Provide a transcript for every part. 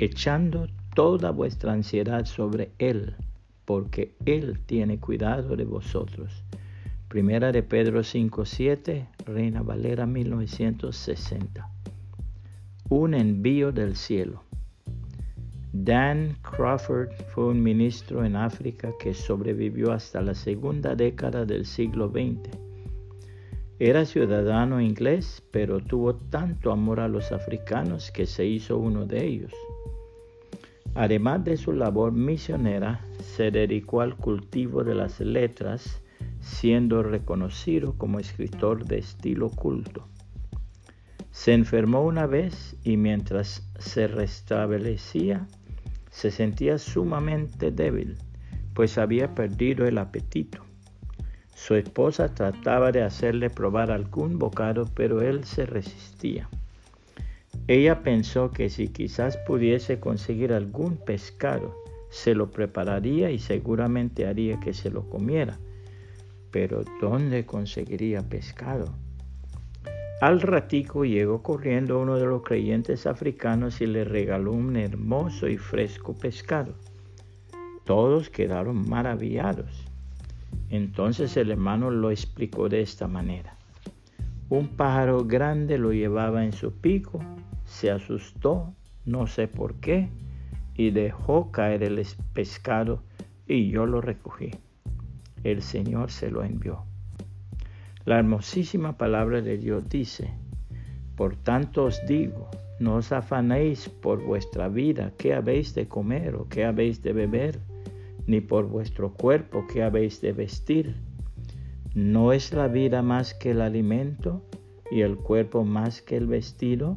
echando toda vuestra ansiedad sobre Él, porque Él tiene cuidado de vosotros. Primera de Pedro 5.7, Reina Valera 1960. Un envío del cielo. Dan Crawford fue un ministro en África que sobrevivió hasta la segunda década del siglo XX. Era ciudadano inglés, pero tuvo tanto amor a los africanos que se hizo uno de ellos. Además de su labor misionera, se dedicó al cultivo de las letras, siendo reconocido como escritor de estilo culto. Se enfermó una vez y mientras se restablecía, se sentía sumamente débil, pues había perdido el apetito. Su esposa trataba de hacerle probar algún bocado, pero él se resistía. Ella pensó que si quizás pudiese conseguir algún pescado, se lo prepararía y seguramente haría que se lo comiera. Pero ¿dónde conseguiría pescado? Al ratico llegó corriendo uno de los creyentes africanos y le regaló un hermoso y fresco pescado. Todos quedaron maravillados. Entonces el hermano lo explicó de esta manera. Un pájaro grande lo llevaba en su pico, se asustó, no sé por qué, y dejó caer el pescado y yo lo recogí. El Señor se lo envió. La hermosísima palabra de Dios dice, por tanto os digo, no os afanéis por vuestra vida, qué habéis de comer o qué habéis de beber, ni por vuestro cuerpo, qué habéis de vestir. ¿No es la vida más que el alimento y el cuerpo más que el vestido?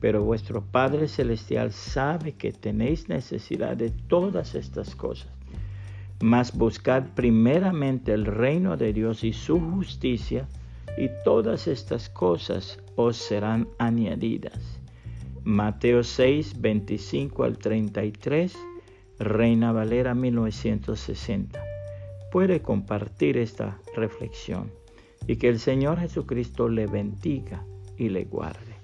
pero vuestro Padre Celestial sabe que tenéis necesidad de todas estas cosas mas buscad primeramente el reino de Dios y su justicia, y todas estas cosas os serán añadidas. Mateo 6, 25 al 33, Reina Valera 1960. Puede compartir esta reflexión y que el Señor Jesucristo le bendiga y le guarde.